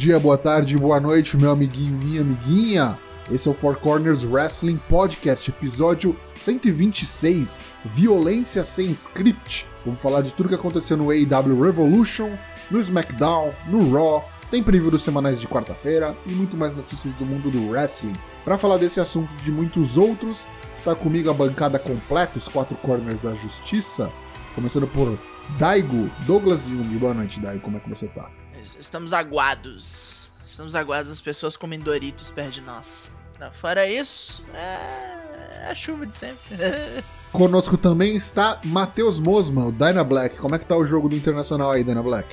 Dia, boa tarde, boa noite, meu amiguinho, minha amiguinha. Esse é o Four Corners Wrestling Podcast, episódio 126, Violência sem Script. Vamos falar de tudo que aconteceu no AEW Revolution, no SmackDown, no Raw, tem preview dos semanais de quarta-feira e muito mais notícias do mundo do wrestling. Para falar desse assunto e de muitos outros, está comigo a bancada completa, os quatro corners da justiça, começando por Daigo, Douglas Jung. Boa noite, Daigo, como é que você tá? Estamos aguados. Estamos aguados, as pessoas comem Doritos perto de nós. Não, fora isso, é... é a chuva de sempre. Conosco também está Matheus Mosma, o Dyna Black. Como é que tá o jogo do Internacional aí, Dyna Black?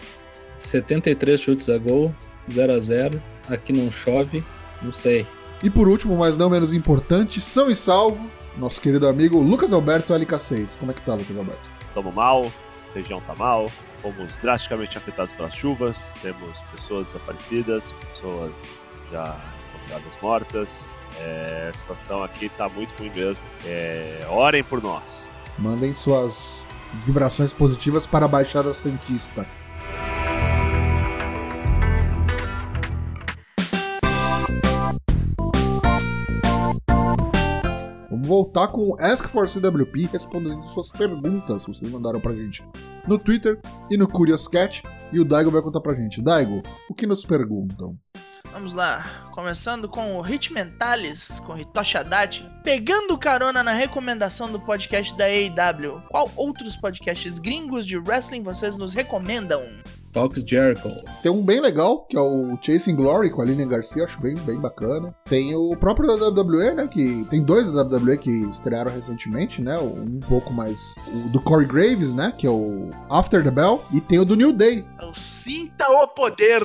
73 chutes a gol, 0 a 0 Aqui não chove, não sei. E por último, mas não menos importante, são e salvo, nosso querido amigo Lucas Alberto LK6. Como é que tá, Lucas Alberto? Tamo mal, região tá mal, fomos drasticamente afetados pelas chuvas, temos pessoas desaparecidas, pessoas já encontradas mortas. É, a situação aqui tá muito ruim mesmo. É, orem por nós. Mandem suas vibrações positivas para a Baixada Santista. Voltar com o Ask for CWP respondendo suas perguntas que vocês mandaram pra gente no Twitter e no Curious Cat. E o Daigo vai contar pra gente. Daigo, o que nos perguntam? Vamos lá, começando com o Hit Mentalis, com Hitoshi Haddad. Pegando carona na recomendação do podcast da AEW, qual outros podcasts gringos de wrestling vocês nos recomendam? Talks Jericho. Tem um bem legal, que é o Chasing Glory com a Lilian Garcia, acho bem, bem bacana. Tem o próprio da WWE, né? Que tem dois da WWE que estrearam recentemente, né? Um pouco mais. O do Corey Graves, né? Que é o After the Bell. E tem o do New Day. É o Sinta o Poder.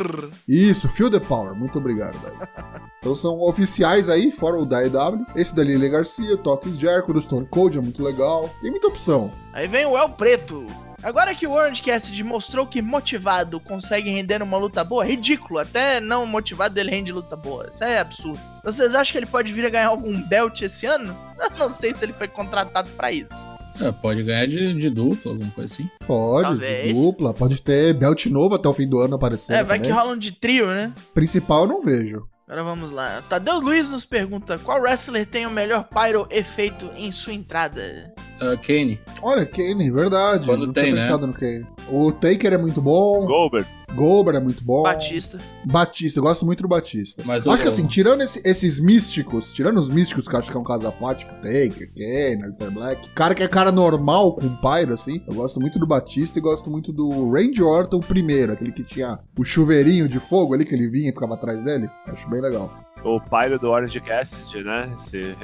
Isso, Feel the Power. Muito obrigado, velho. Então são oficiais aí, fora o da EW. Esse da Lilian Garcia, Talks Jericho, do Stone Cold é muito legal. Tem muita opção. Aí vem o El Preto. Agora que o Orange Cassidy mostrou que motivado consegue render uma luta boa, ridículo. Até não motivado ele rende luta boa. Isso é absurdo. Vocês acham que ele pode vir a ganhar algum belt esse ano? Eu não sei se ele foi contratado para isso. É, pode ganhar de, de dupla, alguma coisa assim. Pode, Talvez. de dupla. Pode ter belt novo até o fim do ano aparecendo. é, vai também. que rola um de trio, né? Principal eu não vejo. Agora vamos lá. Tadeu Luiz nos pergunta: qual wrestler tem o melhor pyro efeito em sua entrada? Uh, Kane. Olha, Kane, verdade. Quando não tem, tinha né? pensado no Kane. O Taker é muito bom. Goldberg, Goldberg é muito bom. Batista. Batista, eu gosto muito do Batista. Mas acho o- que assim, tirando esse- esses místicos, tirando os místicos que eu acho que é um caso à parte, tipo Taker, Kane, Alistair Black, cara que é cara normal com Pyro, assim, eu gosto muito do Batista e gosto muito do Randy Orton primeiro, aquele que tinha o chuveirinho de fogo ali, que ele vinha e ficava atrás dele. Acho bem legal. O Pyro do Orange Cassidy, né? Esse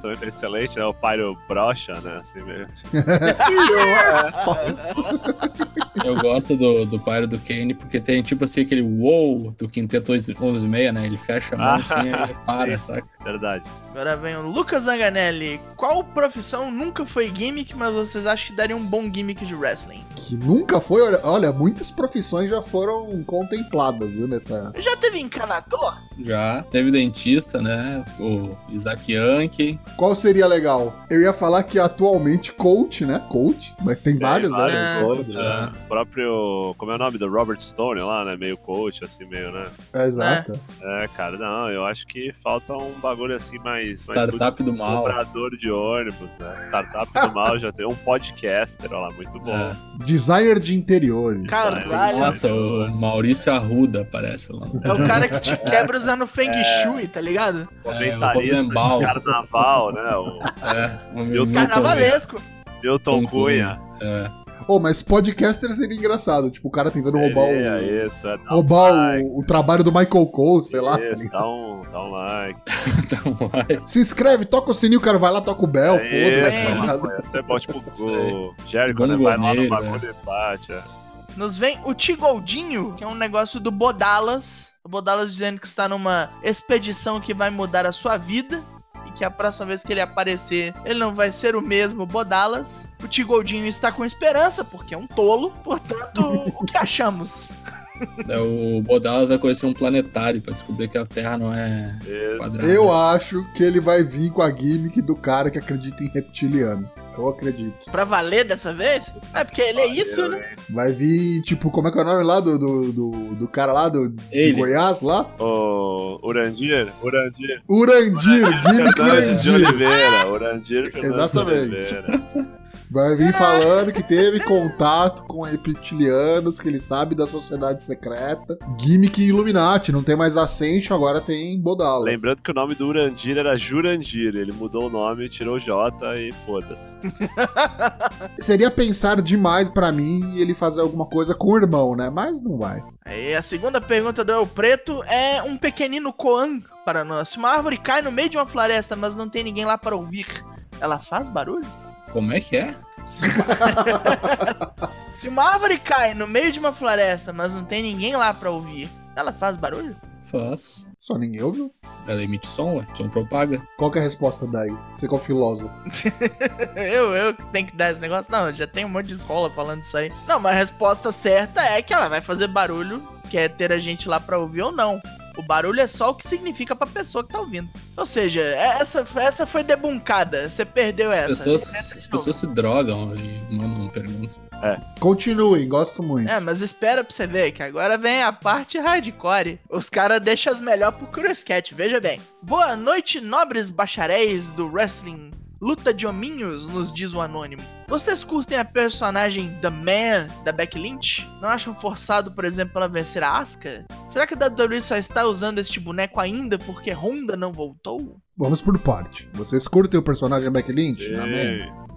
também foi excelente, né? O Pyro brocha, né? Assim mesmo. Eu gosto do, do pyro do Kane porque tem tipo assim aquele wow do quinteto 11-6, né? Ele fecha a mão assim e ele para, saca? Verdade. Agora vem o Lucas Zanganelli. Qual profissão nunca foi gimmick, mas vocês acham que daria um bom gimmick de wrestling? Que nunca foi, olha, olha, muitas profissões já foram contempladas, viu, nessa... Já teve encanador? Já. Teve dentista, né? O Isaac Yankee. Qual seria legal? Eu ia falar que atualmente coach, né? Coach, mas tem vários, né? vários, nesse né? É. O próprio. Como é o nome? Do Robert Stone lá, né? Meio coach, assim, meio, né? É, exato. É, cara, não, eu acho que falta um bagulho assim mais. mais Startup do mal. Cobrador de ônibus, né? Startup do mal já tem um podcaster, olha lá, muito bom. É. Designer de interiores. Caralho. Nossa, o Maurício Arruda aparece lá. É o cara que te quebra usando Feng Shui, tá ligado? É, o Comentarista de carnaval, né? O É, o Milton Carnavalesco. Milton Tom Cunha. É. Oh, mas podcaster seria engraçado. Tipo, o cara tentando roubar Seria o. isso, é, dá um Roubar like, o, o trabalho do Michael Cole, sei lá. tá Isso, ligado? dá um, dá um like. Então vai. Se inscreve, toca o sininho, o cara vai lá, toca o Bell, É foda-se. isso, tá mano, Essa é bom, tipo, o Jericho, né? Vai lá no bagulho e bate. é. Nos vem o Tigoldinho, que é um negócio do Bodalas. O Bodalas dizendo que está numa expedição que vai mudar a sua vida. Que a próxima vez que ele aparecer, ele não vai ser o mesmo Bodalas. O Tigoldinho está com esperança, porque é um tolo. Portanto, o que achamos? É, o Bodalas vai conhecer um planetário pra descobrir que a Terra não é Isso. quadrada. Eu acho que ele vai vir com a gimmick do cara que acredita em reptiliano. Eu acredito. Pra valer dessa vez? É porque ele é isso, né? Vai vir, tipo, como é que é o nome lá do, do, do, do cara lá do, de. Goiás lá? O Urandir, Urandir. Urandir, Fernandes de Urandir. Oliveira, Urandir Fernandes Exatamente. de Oliveira. Vai vir falando que teve contato com reptilianos, que ele sabe da sociedade secreta. Gimmick Illuminati, não tem mais Ascension, agora tem Bodalas. Lembrando que o nome do Urandir era Jurandir, ele mudou o nome, tirou o J e foda-se. Seria pensar demais pra mim ele fazer alguma coisa com o irmão, né? Mas não vai. Aí a segunda pergunta do El Preto é um pequenino Koan para nós. Se uma árvore cai no meio de uma floresta, mas não tem ninguém lá para ouvir, ela faz barulho? Como é que é? Se uma árvore cai no meio de uma floresta, mas não tem ninguém lá pra ouvir, ela faz barulho? Faz. Só ninguém ouviu. Ela emite som, ué. Som propaga. Qual que é a resposta daí? Você que é o filósofo. eu, eu que tenho que dar esse negócio? Não, já tem um monte de escola falando isso aí. Não, mas a resposta certa é que ela vai fazer barulho, quer ter a gente lá pra ouvir ou não. O barulho é só o que significa pra pessoa que tá ouvindo. Ou seja, é- essa, essa foi debuncada. Você perdeu As essa. pessoas, as pessoas se drogam e mandam perguntas. Continuem, gosto muito. É, mas espera pra você ver que agora vem a parte hardcore. Os caras deixam as melhores pro Curious Cat, veja bem. Boa noite, nobres bacharéis do wrestling. Luta de hominhos, nos diz o anônimo. Vocês curtem a personagem The Man da Becky Lynch? Não acham forçado, por exemplo, ela vencer a Asuka? Será que a WWE só está usando este boneco ainda porque Honda não voltou? Vamos por parte. Vocês curtem o personagem Becky Lynch? Man?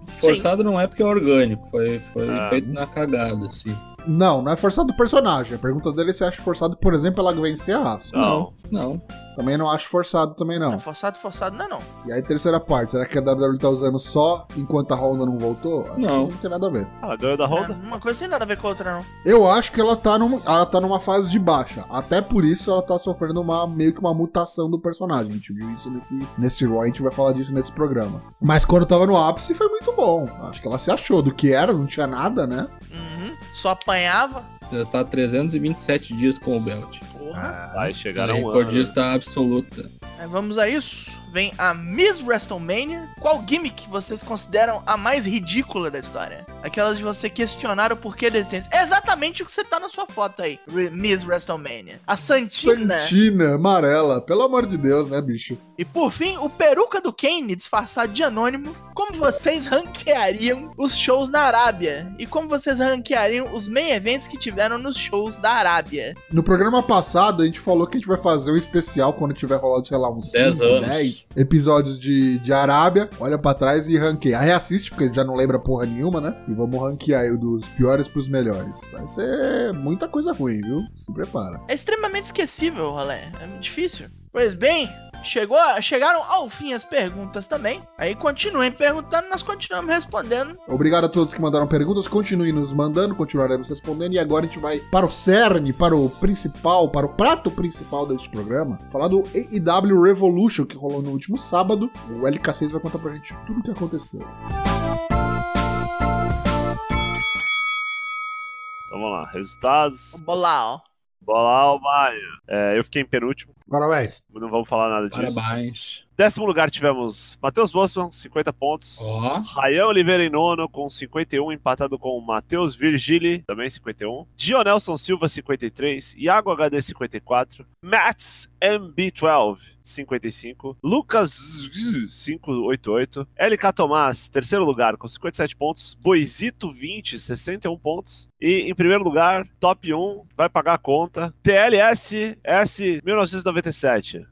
Sim. Forçado não é porque é orgânico. Foi, foi Ah. feito na cagada, assim. Não, não é forçado o personagem. A pergunta dele é se acha forçado, por exemplo, ela vencer a Asuka. Não. Não. Também não acho forçado, também Não. não. forçado, forçado não é não. E aí, terceira parte, será que a WWE tá usando só enquanto a Honda não voltou? Acho que Não. Não tem nada a ver. Ela ganhou da É, Honda? uma coisa tem nada a ver com a outra, não. Eu acho que ela tá, num, ela tá numa fase de baixa. Até por isso ela tá sofrendo uma, meio que uma mutação do personagem. A gente viu isso nesse, nesse Raw, a gente vai falar disso nesse programa. Mas quando tava no ápice foi muito bom. Acho que ela se achou do que era, não tinha nada, né? Uhum. Só apanhava. Já está há 327 dias com o belt. Porra. Vai Ela chegar é a um ano. recordista absoluta. Aí vamos a isso. Vem a Miss WrestleMania. Qual gimmick vocês consideram a mais ridícula da história? Aquela de você questionar o porquê da existência. É exatamente o que você tá na sua foto aí. Re- Miss WrestleMania. A Santina. Santina, amarela. Pelo amor de Deus, né, bicho? E por fim, o peruca do Kane disfarçado de anônimo. Como vocês ranqueariam os shows na Arábia? E como vocês ranqueariam os main events que tiveram nos shows da Arábia? No programa passado, a gente falou que a gente vai fazer um especial quando tiver rolado, sei lá, uns 10 5, anos. 10 episódios de, de Arábia. Olha pra trás e ranqueia. Reassiste, porque já não lembra porra nenhuma, né? E vamos ranquear aí dos piores pros melhores. Vai ser muita coisa ruim, viu? Se prepara. É extremamente esquecível o rolê. É difícil. Pois bem, chegou, chegaram ao fim as perguntas também. Aí continuem perguntando, nós continuamos respondendo. Obrigado a todos que mandaram perguntas. Continuem nos mandando, continuaremos respondendo. E agora a gente vai para o cerne, para o principal, para o prato principal deste programa. Falar do AEW Revolution, que rolou no último sábado. O LK6 vai contar pra gente tudo o que aconteceu. Então vamos lá. Resultados. Vamos lá, ó. Bola o Maia. É, eu fiquei em penúltimo. Parabéns. Não vamos falar nada disso. Parabéns. Décimo lugar tivemos Matheus Bosman, 50 pontos. Ó. Rayan Oliveira em nono com 51, empatado com Matheus Virgili, também 51. Dionelson Silva, 53. Iago HD, 54. Mats MB12, 55. Lucas Z, 588. LK Tomás, terceiro lugar, com 57 pontos. Boisito, 20, 61 pontos. E em primeiro lugar, top 1, vai pagar a conta. TLS S 1997.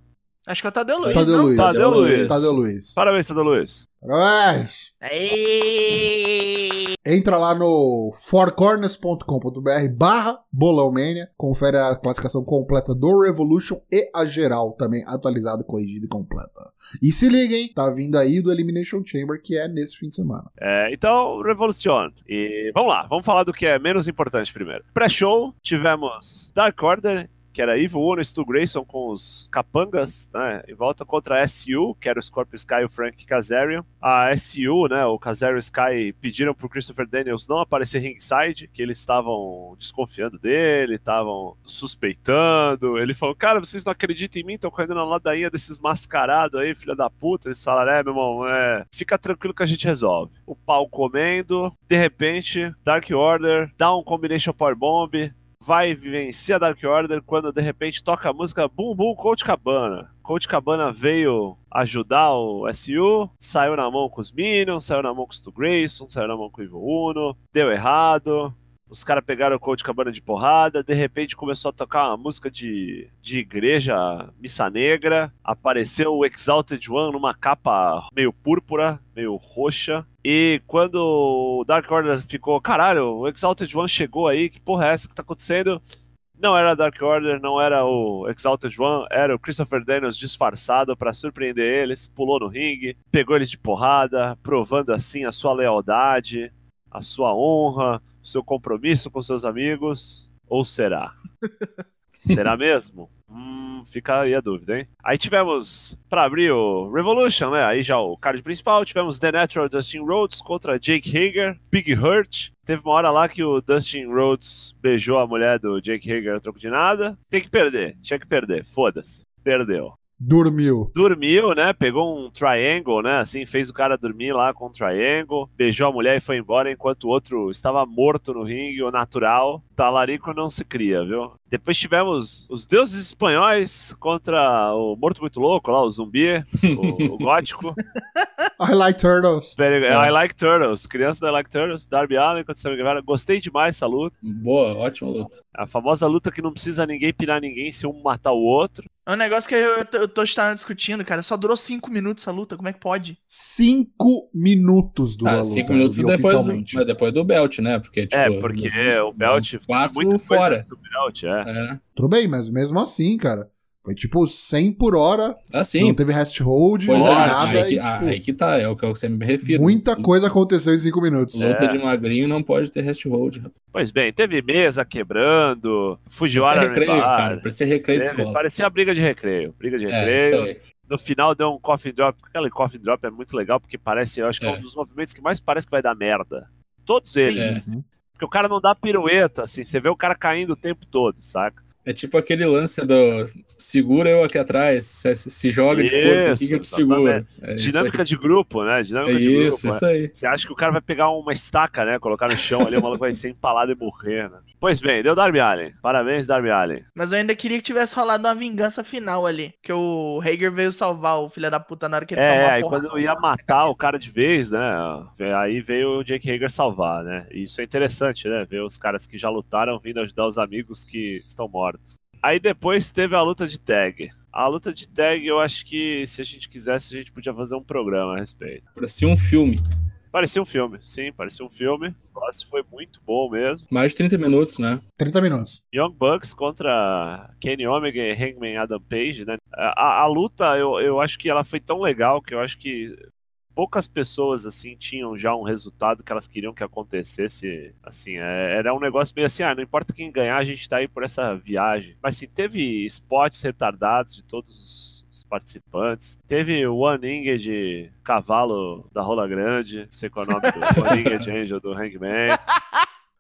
Acho que é o Tadeu Luiz, Tadeu não? Luiz. Tadeu Luiz. Tadeu Luiz. Parabéns, Tadeu Luiz. Parabéns. Aí. Entra lá no fourcorners.com.br barra bolãomania, confere a classificação completa do Revolution e a geral também atualizada, corrigida e completa. E se liguem, tá vindo aí do Elimination Chamber, que é nesse fim de semana. É, então, Revolution. E vamos lá, vamos falar do que é menos importante primeiro. Pré-show, tivemos Dark Order que era Evil Uno e Stu Grayson com os capangas, né? Em volta contra a SU, que era o Scorpio Sky e o Frank Kazarian. A SU, né? O Kazarian e Sky pediram pro Christopher Daniels não aparecer ringside, que eles estavam desconfiando dele, estavam suspeitando. Ele falou: Cara, vocês não acreditam em mim? Estão correndo na ladainha desses mascarados aí, filha da puta. Eles falaram: É, meu irmão, é. Fica tranquilo que a gente resolve. O pau comendo, de repente, Dark Order dá um combination power bomb vai vencer a Dark Order quando de repente toca a música Boom Boom Coach Cabana. Coach Cabana veio ajudar o SU, saiu na mão com os Minions, saiu na mão com o Stu Grayson, saiu na mão com o Evil Uno, deu errado. Os caras pegaram o Coach Cabana de porrada, de repente começou a tocar uma música de, de igreja, missa negra. Apareceu o Exalted One numa capa meio púrpura, meio roxa. E quando o Dark Order ficou, caralho, o Exalted One chegou aí, que porra é essa que tá acontecendo? Não era Dark Order, não era o Exalted One, era o Christopher Daniels disfarçado para surpreender eles, pulou no ringue, pegou eles de porrada, provando assim a sua lealdade, a sua honra, seu compromisso com seus amigos, ou será? será mesmo? Hum, fica aí a dúvida, hein? Aí tivemos, para abrir o Revolution, né? Aí já o card principal, tivemos The Natural Dustin Rhodes contra Jake Hager, Big Hurt. Teve uma hora lá que o Dustin Rhodes beijou a mulher do Jake Hager a troco de nada. Tem que perder, tinha que perder, foda-se. Perdeu. Dormiu. Dormiu, né? Pegou um triangle, né? Assim, fez o cara dormir lá com um triangle, beijou a mulher e foi embora, enquanto o outro estava morto no ringue, o natural. Talarico não se cria, viu? Depois tivemos os deuses espanhóis contra o Morto Muito Louco, lá, o zumbi, o, o gótico. I like turtles. I like turtles. Crianças da I like turtles. Darby Allen contra Sammy Guevara. Gostei demais dessa luta. Boa, ótima luta. A famosa luta que não precisa ninguém pirar ninguém se um matar o outro. É um negócio que eu, eu tô discutindo, cara. Só durou cinco minutos essa luta. Como é que pode? Cinco minutos do ah, cinco minutos depois do, depois do belt, né? Porque, tipo, é, porque o belt quatro muito fora. Do belt, é. é. Tudo bem, mas mesmo assim, cara. Foi tipo 100 por hora. Ah, sim. Não teve rest hold, pois não é, nada. Aí que, e, tipo, aí que tá, é o que eu sempre me refiro. Muita coisa aconteceu em 5 minutos. Luta É. de magrinho não pode ter rest hold. rapaz. Pois bem, teve mesa quebrando, Fujiwara Parecia recreio, Rebar, cara. Parecia recreio de teve- escola. Parecia briga de recreio. Briga de É, recreio. isso aí. no final deu um coffin drop. Aquele coffin drop é muito legal porque parece, eu acho que é, É. um dos movimentos que mais parece que vai dar merda. Todos eles. É. Porque o cara não dá pirueta, assim. Você vê o cara caindo o tempo todo, saca? É tipo aquele lance do segura eu aqui atrás, se, se joga de corpo aqui que eu te Isso, seguro. É isso Dinâmica de grupo, né? Dinâmica É de isso, grupo. isso né? aí. Você acha que o cara vai pegar uma estaca, né? Colocar no chão ali, o maluco vai ser empalado e morrer, né? Pois bem, deu Darby Allen. Parabéns, Darby Allen. Mas eu ainda queria que tivesse rolado uma vingança final ali. Que o Hager veio salvar o filho da puta na hora que ele tomou É, a aí porrada. quando ia matar o cara de vez, né? Aí veio o Jake Hager salvar, né? E isso é interessante, né? Ver os caras que já lutaram vindo ajudar os amigos que estão mortos. Aí depois teve a luta de tag. A luta de tag, eu acho que se a gente quisesse, a gente podia fazer um programa a respeito. Parecia um filme. Parecia um filme, sim, parecia um filme. Nossa, foi muito bom mesmo. Mais de 30 minutos, né? 30 minutos. Young Bucks contra Kenny Omega e Hangman Adam Page, né? A, a luta, eu, eu acho que ela foi tão legal que eu acho que poucas pessoas, assim, tinham já um resultado que elas queriam que acontecesse, assim, é- era um negócio meio assim, ah, não importa quem ganhar, a gente tá aí por essa viagem. Mas, assim, teve spots retardados de todos os participantes. Teve o One Inged cavalo da Rola Grande, sei qual é o nome do One Inged Angel do Hangman.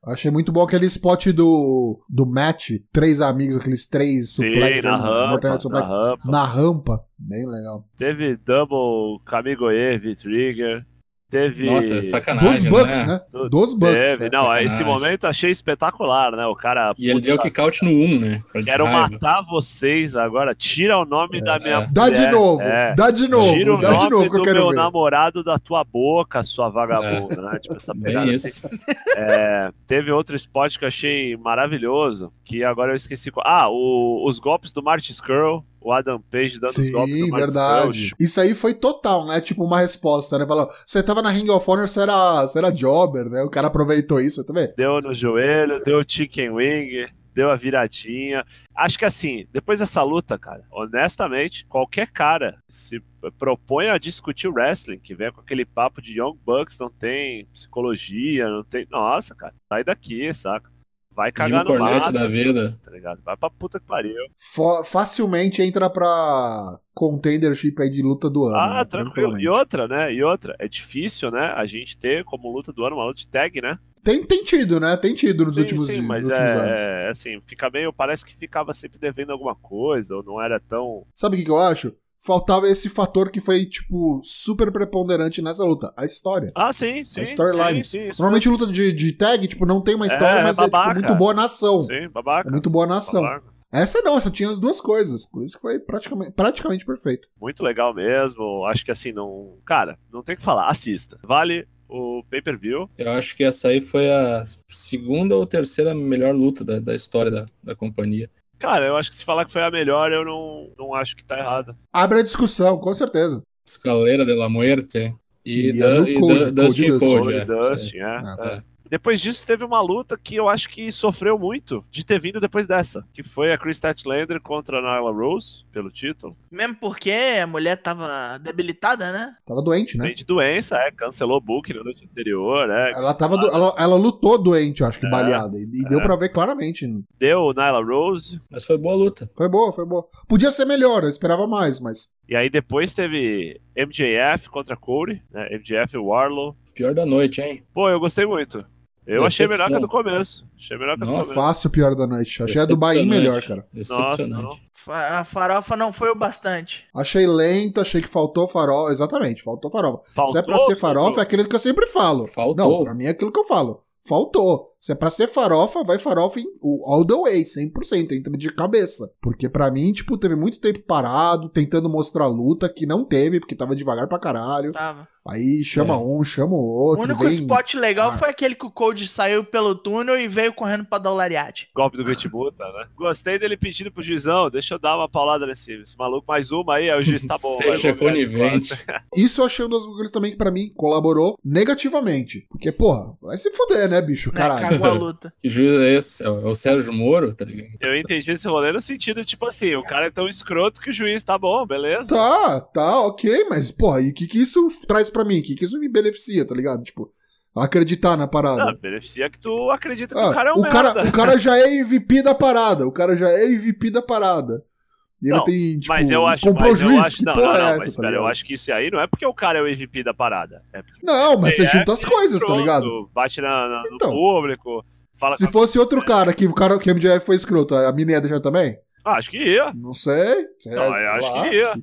Achei muito bom aquele spot do, do match. Três amigos, aqueles três Sim, suplex, na rampa, mortalidade na suplex, rampa. na rampa. Bem legal. Teve Double Kamigoye V-Trigger. Teve. Nossa, sacanagem, Dos Bucks, né? né? Do- Dos Bucks. Teve. é. Não, sacanagem. esse momento achei espetacular, né? O cara. E ele deu kick out no 1, né? Pra de Quero raiva. matar vocês agora. Tira o nome da minha. é. Dá de mulher. novo, É. dá de novo, Tira o dá nome de novo que eu do quero meu ver. namorado da tua boca, sua vagabunda, né? Tipo, essa pegada Bem assim. isso. É, teve outro spot que eu achei maravilhoso, que agora eu esqueci. Ah, o- os golpes do Marty Skrull, o Adam Page dando Sim, do Marty verdade. Isso aí foi total, né? Tipo uma resposta, né? Falando, você tava na Ring of Honor, você era, você era jobber, né? O cara aproveitou isso, tá vendo? Deu no joelho, deu chicken wing, deu a viradinha. Acho que assim, depois dessa luta, cara, honestamente, qualquer cara se propõe a discutir o wrestling, que vem com aquele papo de Young Bucks, não tem psicologia, não tem. Nossa, cara, sai daqui, saca? Vai cagar Jimmy no Cornette mato, da vida. tá ligado? Vai pra puta que pariu. Fo- facilmente entra pra contendership aí de luta do ano. Ah, né? tranquilo. E outra, né? E outra, é difícil, né? A gente ter como luta do ano uma luta de tag, né? Tem, tem tido, né? Tem tido nos sim, últimos, sim, mas últimos anos. é, é assim, fica meio. Parece que ficava sempre devendo alguma coisa, ou não era tão. Sabe o que, que eu acho? Faltava esse fator que foi, tipo, super preponderante nessa luta. A história. Ah, sim, sim. storyline. Sim, sim, isso Normalmente luta de, de tag, tipo, não tem uma história, É, mas é tipo, babaca. muito boa na ação. Sim, babaca. É muito boa na ação. babaca. Essa não, essa tinha as duas coisas. Por isso que foi praticamente, praticamente perfeito. Muito legal mesmo. Acho que assim, não. Cara, não tem o que falar. Assista. Vale o pay-per-view. Eu acho que essa aí foi a segunda ou terceira melhor luta da, da história da, da companhia. Cara, eu acho que se falar que foi a melhor, eu não, não acho que tá errado. Abre a discussão, com certeza. Escalera de la Muerte e, E da, do e Cody, da- Dustin Cody Code. Cody é. Dustin, é. Ah, é. Depois disso, teve uma luta que eu acho que sofreu muito de ter vindo depois dessa. Que foi a Chris Statlander contra a Nyla Rose, pelo título. Mesmo porque a mulher tava debilitada, né? Tava doente, né? Vem de doença, é. Cancelou o book na noite anterior, é. Ela, tava do- ela, ela lutou doente, eu acho que É, baleada. E, e deu pra ver claramente. Deu Nyla Rose. Mas foi boa luta. Foi boa, foi boa. Podia ser melhor, eu esperava mais, mas. E aí depois teve MJF contra Cody, né? MJF e Warlow. Pior da noite, hein? Pô, eu gostei muito. Eu achei melhor que a do Decepção. começo. Achei melhor que a do Nossa. começo. Fácil pior da noite. Achei a do Bahia melhor, cara. Nossa, Decepcionante. Fa- A farofa não foi o bastante. Achei lenta, achei que faltou farofa. Exatamente, faltou farofa. Faltou, Se é pra ser farofa, faltou. é aquilo que eu sempre falo. Faltou. Não, pra mim é aquilo que eu falo. Faltou. Se é pra ser farofa, vai farofa em, o- all the way, 100%, entra de cabeça. Porque pra mim, tipo, teve muito tempo parado, tentando mostrar luta, que não teve, porque tava devagar pra caralho. Tava. Aí chama É. um, chama o O outro. único vem... spot legal Ah. foi aquele que o Code saiu pelo túnel e veio correndo pra dar o lariate. Golpe do Great Muta, né? Gostei dele pedindo pro juizão, deixa eu dar uma paulada nesse esse maluco, mais uma aí, aí o juiz tá bom. Seja conivente. Isso eu achei um dos também que pra mim colaborou negativamente. Porque, porra, vai se fuder, né, bicho? Né? Caralho. a luta. Que juiz é esse? É o é o Sérgio Moro, tá ligado? Eu entendi esse rolê no sentido, tipo assim, o cara é tão escroto que o juiz tá bom, beleza? Tá, tá, ok, mas, porra, e o que, que isso traz pra mim? O que, que isso me beneficia, tá ligado? Tipo, acreditar na parada. Não, beneficia que tu acredita que Ah, o cara é um o, cara, merda. o cara já é MVP da parada. O cara já é MVP da parada. E ele Não, tem, tipo, mas eu acho, comprou mas eu juiz. acho, que não, não, é não, essa, mas tá eu acho que isso aí não é porque o cara é o MVP da parada. É Não, mas você é junta as coisas, tá escroto, ligado? Bate na, na- no Então. público, fala Se com a- fosse outro cara que o cara que o MJF foi escroto, a mina ia deixar também? Ah, acho que ia. Não sei. sei Não, eu sei acho lá. que ia.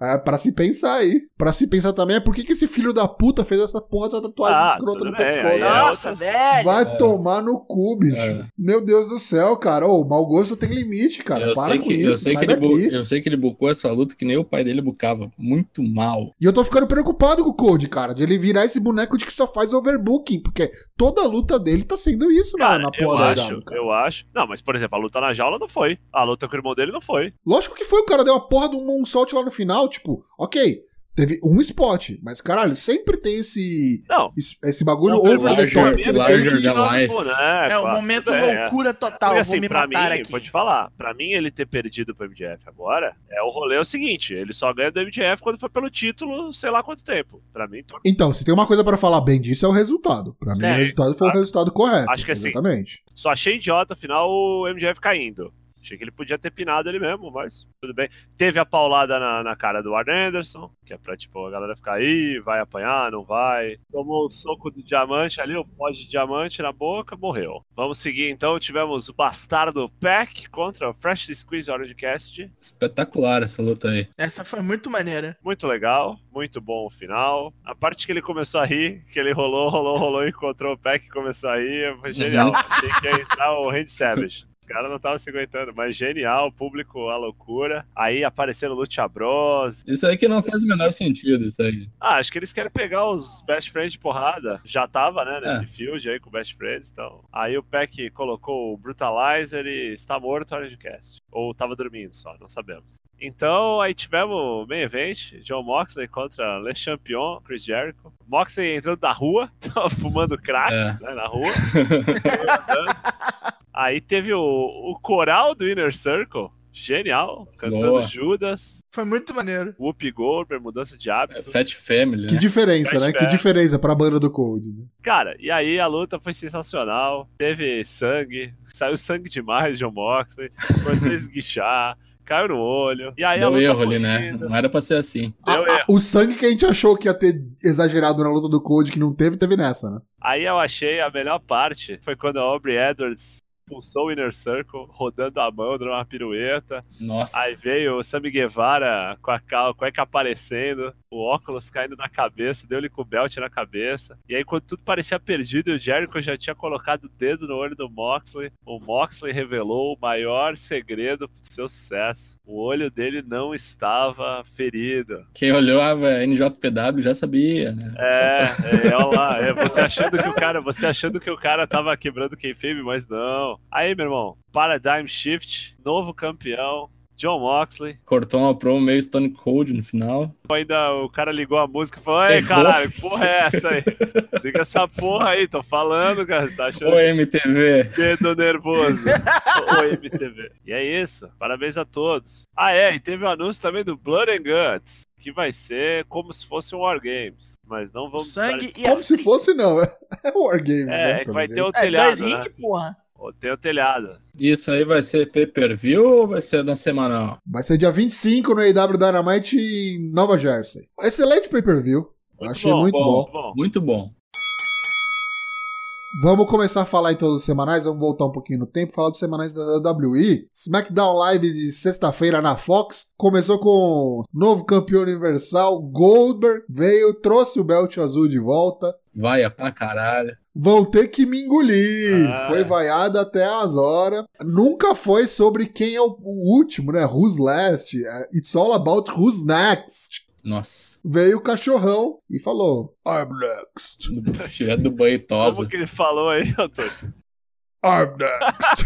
É pra se pensar aí. Pra se pensar também é por que, que esse filho da puta fez essa porra dessa tatuagem Ah, escrota no bem, pescoço. é Nossa, velho. Vai tomar no cu, bicho. É. Meu Deus do céu, cara. Ô, mau gosto tem limite, cara. eu, Para sei com que, isso. eu, sei sai que ele daqui. eu sei que ele bucou essa luta que nem o pai dele bucava. Muito mal. E eu tô ficando preocupado com o Code, cara, de ele virar esse boneco de que só faz overbooking, porque toda a luta dele tá sendo isso na, Cara, na eu porra da acho, jaula, cara. eu acho. Não, mas por exemplo, a luta na jaula não foi. A luta com o irmão dele não foi. Lógico que foi, o cara deu uma porra de um moonsault lá no final, tipo, ok, teve um spot, mas caralho, sempre tem esse Não. esse, esse bagulho Não, over the larger- top. que ele tem larger than life. né, É o claro, momento é. loucura total. Porque Vou assim, pra matar mim, aqui. vou te falar, pra mim ele ter perdido pro MJF agora, é o rolê é o seguinte, ele só ganha do MJF quando foi pelo título, sei lá quanto tempo. Pra mim, tô- Então, se tem uma coisa pra falar bem disso, é o resultado. Pra mim, É, o resultado foi o claro. resultado correto. Acho que assim, Exatamente. só achei idiota, afinal, o MJF caindo. Achei que ele podia ter pinado ele mesmo, mas tudo bem. Teve a paulada na, na cara do Arn Anderson, que é pra, tipo, a galera ficar aí, vai apanhar, não vai. Tomou o soco do diamante ali, o pó de diamante na boca, morreu. Vamos seguir então, tivemos o bastardo Pack contra o Fresh Squeeze Orange Cast. Espetacular essa luta aí. Essa foi muito maneira. Muito legal, muito bom o final. A parte que ele começou a rir, que ele rolou, rolou, rolou, encontrou o Pack e começou a rir, foi genial. Achei que ia entrar o Randy Savage. O cara não tava se aguentando, mas genial, público a loucura. Aí apareceram Lucha Bros. Isso aí que não faz o menor sentido, isso aí. Ah, acho que eles querem pegar os Best Friends de porrada. Já tava, né, nesse É. field aí com o Best Friends, então. Aí o Peck colocou o Brutalizer e está morto Orange Cast. Ou tava dormindo só, não sabemos. Então, aí tivemos o main event, John Moxley contra Le Champion, Chris Jericho. Moxley entrando da rua, tava fumando crack, É. né, na rua. Aí teve o, o coral do Inner Circle genial, cantando Boa. Judas, Foi muito maneiro. Whoop Goldberg, mudança de hábito. Fat Family, Que né? diferença, Fat né? Que Family. diferença pra banda do Cold. Né? Cara, e aí a luta foi sensacional. Teve sangue, saiu sangue demais de John Moxley, começou a esguichar, caiu no olho. E aí a Deu luta erro ali, né? Não era pra ser assim. Deu A- a- o sangue que a gente achou que ia ter exagerado na luta do Cold, que não teve, teve nessa, né? Aí eu achei a melhor parte foi quando a Aubrey Edwards expulsou o Inner Circle, rodando a mão, dando uma pirueta. Nossa. Aí veio o Sammy Guevara com a cal- cueca aparecendo, o óculos caindo na cabeça, deu-lhe com o belt na cabeça. E aí, quando tudo parecia perdido, o Jericho já tinha colocado o dedo no olho do Moxley. O Moxley revelou o maior segredo do seu sucesso. O olho dele não estava ferido. Quem olhou a NJPW já sabia, né? É, é, olha lá, é, você achando que o cara, você achando que o cara tava quebrando kayfabe, mas não. Aí, meu irmão, Paradigm Shift, novo campeão, John Moxley. Cortou uma promo meio Stone Cold no final. Ainda o cara ligou a música e falou: Ei, caralho, que porra é essa aí? Liga essa porra aí, tô falando, cara. Tá achando Oi, MTV. dedo nervoso. o MTV. E é isso. Parabéns a todos. Ah, é, e teve o anúncio também do Blood and Guts, que vai ser como se fosse um War Games. Mas não vamos Sangue estar- e Como assim. se fosse, não. É Wargames, né? É, que vai ter o É, telhado, dois né? ringue, porra. Ó, Tem o telhado. Isso aí vai ser pay-per-view ou vai ser na semanal? Vai ser dia 25 no AW Dynamite em Nova Jersey. Excelente pay-per-view. Muito Achei bom, muito bom. Muito bom. Muito bom. Vamos começar a falar então dos semanais, vamos voltar um pouquinho no tempo, falar dos semanais da WWE. SmackDown Live de sexta-feira na Fox começou com novo campeão universal, Goldberg, veio, trouxe o belt azul de volta. Vai pra caralho. Vão ter que me engolir. Ah. Foi vaiado até as horas. Nunca foi sobre quem é o, o último, né? Who's last? É, It's all about who's next. Nossa. Veio o cachorrão e falou: I'm next. Direto do banho tosa. Como que ele falou aí, Antônio? I'm next.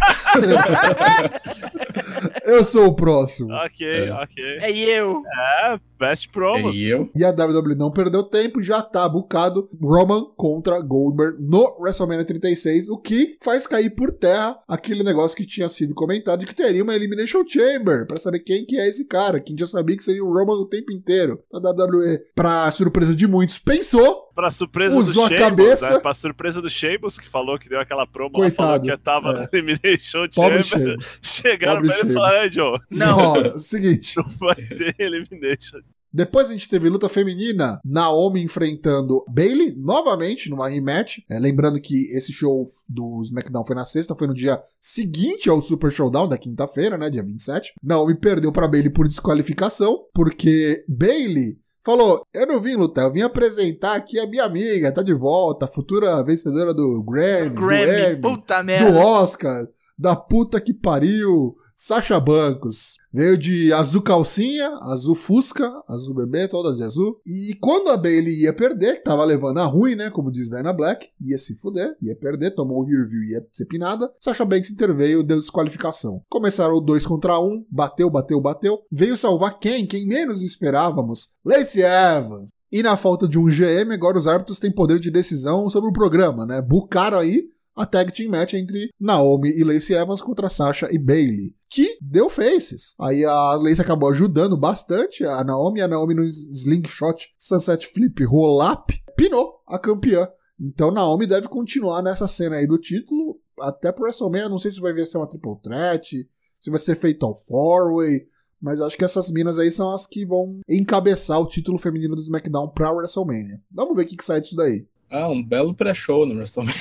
Eu sou o próximo. Ok, É. ok. É eu. É, best promos. E eu? E a WWE não perdeu tempo, já tá bucado Roman contra Goldberg no WrestleMania 36, o que faz cair por terra aquele negócio que tinha sido comentado de que teria uma Elimination Chamber, pra saber quem que é esse cara, quem já sabia que seria o Roman o tempo inteiro. A WWE, pra surpresa de muitos, pensou, Pra surpresa Usou a do Sheamus, cabeça. né? Pra surpresa do Sheamus, que falou que deu aquela promo lá, Coitado. falou que tava É. na Elimination pobre Chamber. Sheamus. Chegaram Pobre pra ele e falaram, "É, John, Não. Ó, é o seguinte, não vai ter Elimination. Depois a gente teve luta feminina, Naomi enfrentando Bailey novamente numa rematch. É, lembrando que esse show do SmackDown foi na sexta, foi no dia seguinte ao Super Showdown da quinta-feira, né, dia 27. Naomi perdeu pra Bailey por desqualificação, porque Bailey falou: "Eu não vim lutar, eu vim apresentar aqui a minha amiga, tá de volta, futura vencedora do Grammy, do Grammy. Emmy, Puta do. Oscar, da puta que pariu, Sasha Bancos. Veio de azul calcinha, azul fusca, azul bebê, toda de azul. E quando a Bailey ia perder, que tava levando a ruim, né, como diz Dana Black, ia se fuder, ia perder, tomou o rear view, ia ser pinada. Sasha Banks interveio, deu desqualificação. Começaram dois contra um, bateu, bateu, bateu. Veio salvar quem? Quem menos esperávamos? Lacey Evans. E na falta de um GM, agora os árbitros têm poder de decisão sobre o programa, né? Bucaram aí a tag team match entre Naomi e Lacey Evans contra Sasha e Bailey. Que deu faces. Aí a Lacey acabou ajudando bastante a Naomi. A Naomi no slingshot Sunset Flip roll-up pinou a campeã. Então Naomi deve continuar nessa cena aí do título até pro WrestleMania. Não sei se vai ser uma triple threat, se vai ser feito ao four-way. Mas acho que essas minas aí são as que vão encabeçar o título feminino do SmackDown pra WrestleMania. Vamos ver o que, que sai disso daí. Ah, um belo pré-show no WrestleMania.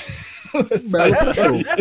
Belo show.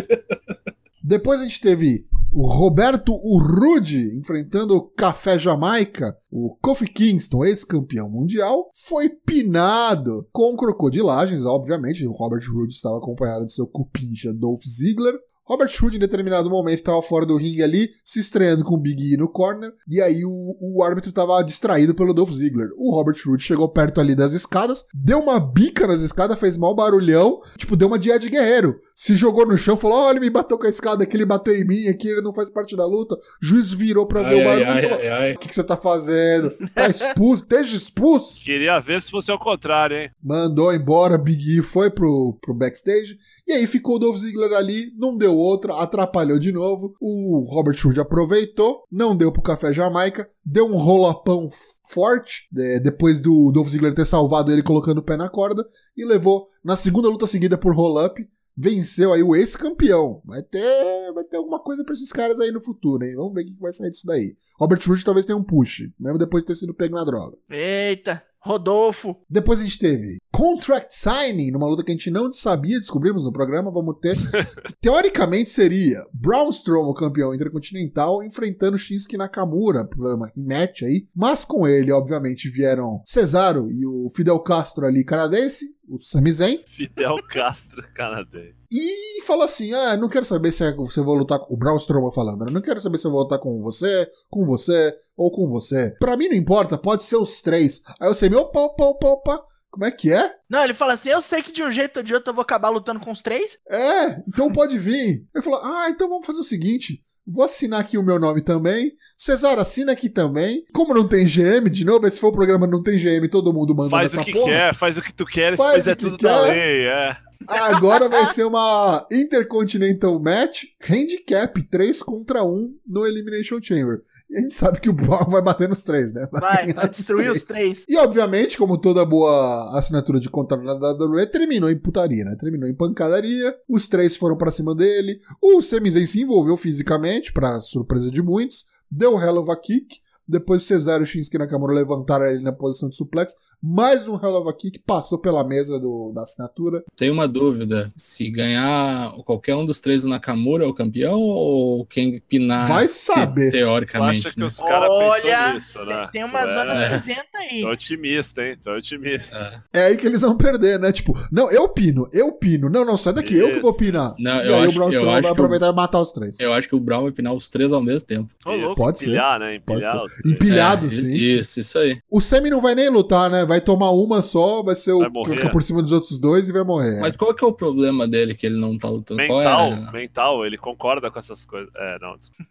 Depois a gente teve o Roberto Urrude enfrentando o Café Jamaica. O Kofi Kingston, ex-campeão mundial, foi pinado com crocodilagens, obviamente. O Robert Roode estava acompanhado de seu cupincha Dolph Ziggler. Robert Roode, em determinado momento, estava fora do ringue ali, se estreando com o Big E no corner, e aí o, o árbitro estava distraído pelo Dolph Ziggler. O Robert Roode chegou perto ali das escadas, deu uma bica nas escadas, fez mal barulhão, tipo, deu uma de Ed Guerreiro. Se jogou no chão, falou: Olha, ele me bateu com a escada, aqui ele bateu em mim, aqui ele não faz parte da luta. O juiz virou pra ver Ai, o barulho e. O que, que você tá fazendo? Tá expulso, esteja expulso. Queria ver se fosse ao contrário, hein? Mandou embora, Big E foi pro, pro backstage. E aí ficou o Dolph Ziggler ali, não deu outra, atrapalhou de novo. O Robert Roode aproveitou, não deu pro Café Jamaica, deu um rolapão forte, é, depois do Dolph Ziggler ter salvado ele colocando o pé na corda, e levou na segunda luta seguida por roll-up, venceu aí o ex-campeão. Vai ter, vai ter alguma coisa pra esses caras aí no futuro, hein? Vamos ver o que vai sair disso daí. Robert Roode talvez tenha um push, mesmo depois de ter sido pego na droga. Eita, Rodolfo. Depois a gente teve Contract Signing, numa luta que a gente não sabia, descobrimos no programa, vamos ter. Teoricamente seria Braun Strowman, campeão intercontinental, enfrentando Shinsuke Nakamura, problema em match aí. Mas com ele, obviamente, vieram Cesaro e o Fidel Castro ali, canadense, o Sami Zayn. Fidel Castro canadense. E falou assim: Ah, não quero saber se é, você vai lutar com. O Braun Strowman falando, né? Não quero saber se eu vou lutar com você, com você ou com você. Pra mim não importa, pode ser os três. Aí eu sei, opa, opa, opa, opa. Como é que é? Não, ele fala assim: eu sei que de um jeito ou de outro eu vou acabar lutando com os três. É, então pode vir. Ele falou: Ah, então vamos fazer o seguinte. Vou assinar aqui o meu nome também. Cesar, assina aqui também. Como não tem GM, de novo, esse for o programa não tem GM, todo mundo manda Faz o que porra. quer, faz o que tu queres, Faz é que tudo quer. da lei, é. Agora vai ser uma Intercontinental Match Handicap 3 contra 1 no Elimination Chamber. E a gente sabe que o Braun vai bater nos três, né? Vai, vai destruir os três. E obviamente, como toda boa assinatura de contrato da WWE, terminou em putaria, né? Terminou em pancadaria. Os três foram pra cima dele. O Sami Zayn se envolveu fisicamente, pra surpresa de muitos. Deu um hell of a kick. Depois o Cesaro e o Shinsuke Nakamura levantaram ele na posição de suplex. Mais um hell of a kick passou pela mesa do, da assinatura. Tenho uma dúvida. Se ganhar qualquer um dos três do Nakamura é o campeão ou quem pinar Vai se- saber. Tu teoricamente, acha que né? os caras Olha, pensam nisso, né? Tem uma Tu zona é, cinzenta aí. Tô otimista, hein? Tô otimista. É aí que eles vão perder, né? Tipo, não, eu pino, eu pino. Não, não, sai daqui, eu que vou Isso, pinar. Não, e eu aí acho- o Braun eu Strowman acho vai que o- aproveitar e matar os três. Eu acho que o Brown vai pinar os três ao mesmo tempo. Ô, louco. Pode ser. Empilhar, né? Pode Empilhar ser. Três. Empilhado, É, sim. Isso, isso aí. O Semi não vai nem lutar, né? Vai tomar uma só, vai ser o Vai que morrer. fica por cima dos outros dois e vai morrer. Mas qual que é o problema dele que ele não tá lutando? Qual Mental, é? mental, ele concorda com essas coisas. É, não, desculpa.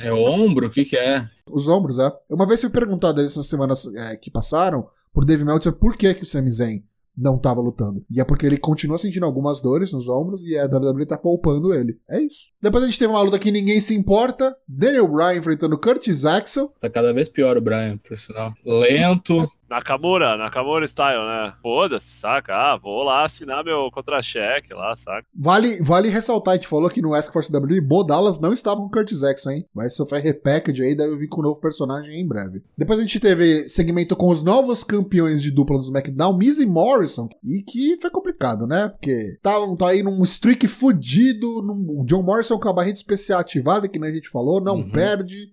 É ombro? O que que é? Os ombros, é. Uma vez fui perguntado essas semanas é, que passaram por Dave Meltzer por que, que o Sami Zayn não tava lutando. E é porque ele continua sentindo algumas dores nos ombros e a WWE tá poupando ele. É isso. Depois a gente teve uma luta que ninguém se importa. Daniel Bryan enfrentando Curtis Axel. Tá cada vez pior o Brian, por sinal. Lento. Nakamura, Nakamura style, né? Foda-se, saca? Ah, vou lá assinar meu contra-cheque lá, saca? Vale, vale ressaltar, a gente falou que no Ask Force WWE, Bo Dallas não estava com Curtis Axel, hein? Vai sofrer repackage aí, deve vir com um novo personagem em breve. Depois a gente teve segmento com os novos campeões de dupla do SmackDown, Miz e Morrison, e que foi complicado, né? Porque tá, tá aí num streak fudido, num, o John Morrison com a barreira especial ativada, que nem a gente falou, não Uhum. perde.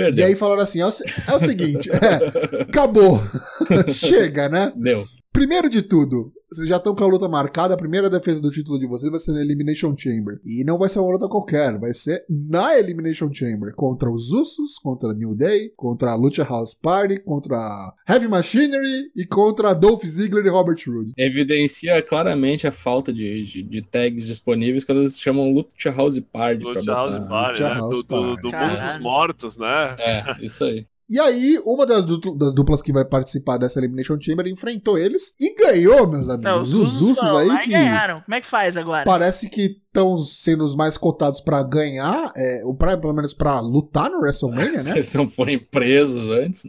Perdeu. E aí falaram assim, é o, é o seguinte, é, acabou, chega, né? Deu. Primeiro de tudo, vocês já estão com a luta marcada, a primeira defesa do título de vocês vai ser na Elimination Chamber. E não vai ser uma luta qualquer, vai ser na Elimination Chamber. Contra os Usos, contra a New Day, contra a Lucha House Party, contra a Heavy Machinery e contra a Dolph Ziggler e Robert Roode. Evidencia claramente a falta de, de, de tags disponíveis quando eles chamam Lucha House Party pra Lucha House botar. Party, Lucha né? House Do, do, do mundo dos mortos, né? É, isso aí. E aí, uma das, du- das duplas que vai participar dessa Elimination Chamber enfrentou eles e ganhou, meus amigos. Não, os lá aí que ganharam. Como é que faz agora? parece que estão sendo os mais cotados pra ganhar, é, ou pra, pelo menos pra lutar no WrestleMania, Se né? eles não forem presos antes.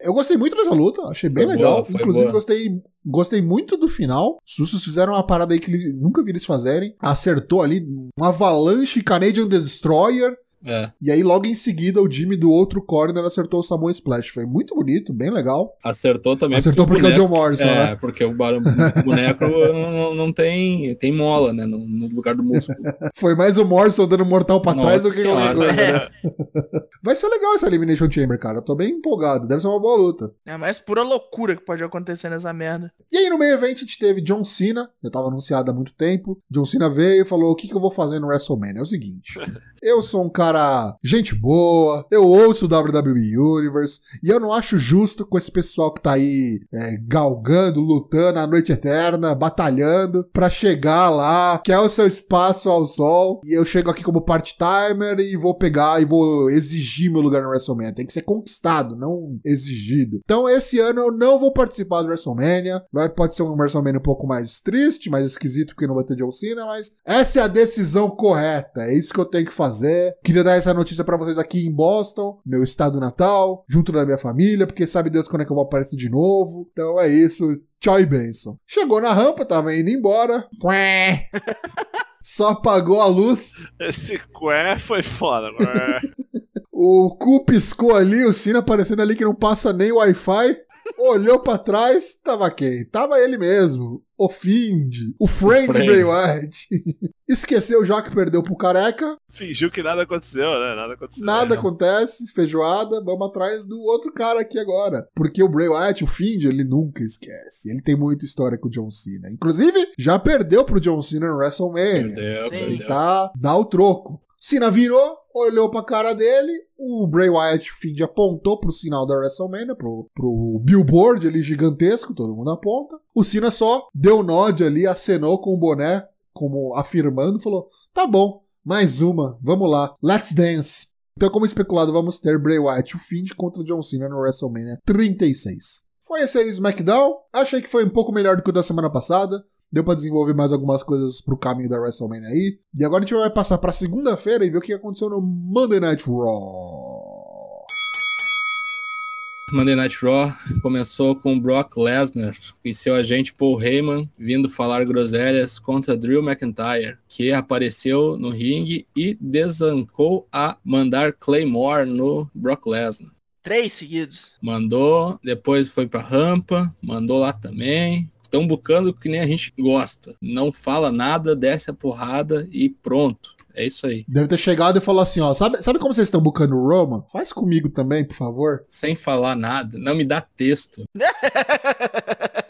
Eu gostei muito dessa luta, achei bem Foi legal. boa, Inclusive, boa. gostei, gostei muito do final. Os Sussos fizeram uma parada aí que nunca vi eles fazerem. Acertou ali um avalanche Canadian Destroyer. É, E aí, logo em seguida, o Jimmy do outro corner acertou o Samoa Splash. Foi muito bonito, bem legal. acertou também. Acertou porque é o boneco- John Morrison, É, né? porque o o boneco não, não- não tem, tem mola, né? No, no lugar do músculo. Foi mais o Morrison dando mortal pra trás do Nossa que qualquer senhora. coisa, né? Vai ser legal essa Elimination Chamber, cara. Eu tô bem empolgado. Deve ser uma boa luta. É mais pura loucura que pode acontecer nessa merda. E aí no meio evento a gente teve John Cena, já tava anunciado há muito tempo. John Cena veio e falou: o que, que eu vou fazer no WrestleMania? É o seguinte: eu sou um cara cara, gente boa, eu ouço o WWE Universe, e eu não acho justo com esse pessoal que tá aí é, galgando, lutando a noite eterna, batalhando, pra chegar lá, quer o seu espaço ao sol, e eu chego aqui como part-timer e vou pegar e vou exigir meu lugar no WrestleMania. Tem que ser conquistado, não exigido. Então esse ano eu não vou participar do WrestleMania, vai, pode ser um WrestleMania um pouco mais triste, mais esquisito, porque não vai ter John Cena, mas essa é a decisão correta, é isso que eu tenho que fazer. Queria dar essa notícia para vocês aqui em Boston, meu estado natal, junto da minha família, porque sabe Deus quando é que eu vou aparecer de novo. Então é isso. Tchau e benção. Chegou na rampa, tava indo embora. Só apagou a luz. Esse qué foi foda. O cu piscou ali, o sino aparecendo ali que não passa nem Wi-Fi. Olhou pra trás, tava quem? Tava ele mesmo. O Find, o Frank Frank. Bray Wyatt. Esqueceu já que perdeu pro careca. Fingiu que nada aconteceu, né? Nada aconteceu. Nada É. acontece, feijoada, vamos atrás do outro cara aqui agora. Porque o Bray Wyatt, o Find, ele nunca esquece. Ele tem muita história com o John Cena. Inclusive, já perdeu pro John Cena no WrestleMania. Perdeu, Sim. Ele perdeu. tá, dá o troco. Cena virou, olhou pra cara dele, o Bray Wyatt o Fiend apontou pro sinal da WrestleMania, pro, pro billboard ali gigantesco, todo mundo aponta. O Cena só deu nod ali, acenou com o boné, como afirmando, falou: tá bom, mais uma, vamos lá, let's dance. Então, como especulado, vamos ter Bray Wyatt, o Fiend, contra John Cena no WrestleMania 36. Foi esse aí o SmackDown. Achei que foi um pouco melhor do que o da semana passada. Deu pra desenvolver mais algumas coisas pro caminho da WrestleMania aí. E agora a gente vai passar pra segunda-feira e ver o que aconteceu no Monday Night Raw. Monday Night Raw começou com Brock Lesnar e seu agente Paul Heyman vindo falar groselhas contra Drew McIntyre, que apareceu no ringue e desancou a mandar Claymore no Brock Lesnar. Três seguidos. Mandou, depois foi pra rampa, mandou lá também. Estão bucando que nem a gente gosta. Não fala nada, desce a porrada e pronto. É isso aí. Deve ter chegado e falou assim: ó, sabe, sabe como vocês estão bucando o Roma? Faz comigo também, por favor. Sem falar nada, não me dá texto.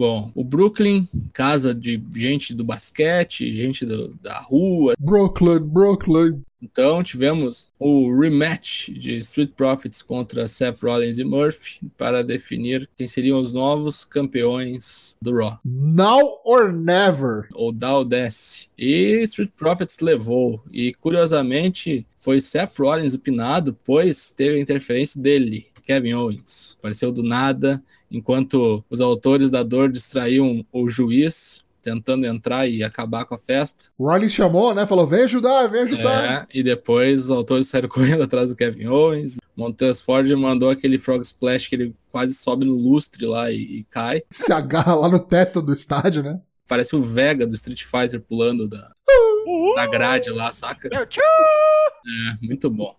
Bom, o Brooklyn, casa de gente do basquete, gente do- da rua. Brooklyn, Brooklyn. Então tivemos o rematch de Street Profits contra Seth Rollins e Murphy para definir quem seriam os novos campeões do Raw. Now or never. ou Dow desce. E Street Profits levou. E curiosamente foi Seth Rollins o pinado, pois teve a interferência dele, Kevin Owens. Apareceu do nada, enquanto os autores da dor distraíam o juiz, tentando entrar e acabar com a festa. O Rollins chamou, né? Falou: vem ajudar, vem ajudar. É, e depois os autores saíram correndo atrás do Kevin Owens. Montez Ford mandou aquele Frog Splash que ele quase sobe no lustre lá e, e cai. Se agarra lá no teto do estádio, né? Parece o Vega do Street Fighter pulando da, da grade lá, saca? É, muito bom.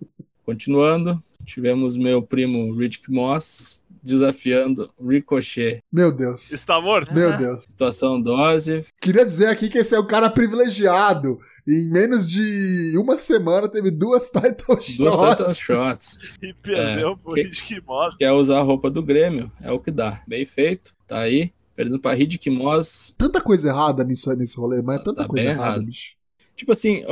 Continuando, tivemos meu primo Riddick Moss desafiando Ricochet. Meu Deus. Está morto? Meu. Deus. Situação dose. Queria dizer aqui que esse é o cara privilegiado. Em menos de uma semana teve duas title shots. Duas title shots. E perdeu pro que- Riddick Moss. Quer usar a roupa do Grêmio? É o que dá. Bem feito. Tá aí. Perdendo pra Riddick Moss. Tanta coisa errada nisso, nesse rolê, mas é tanta Tá coisa errada, errado. bicho. Tipo assim,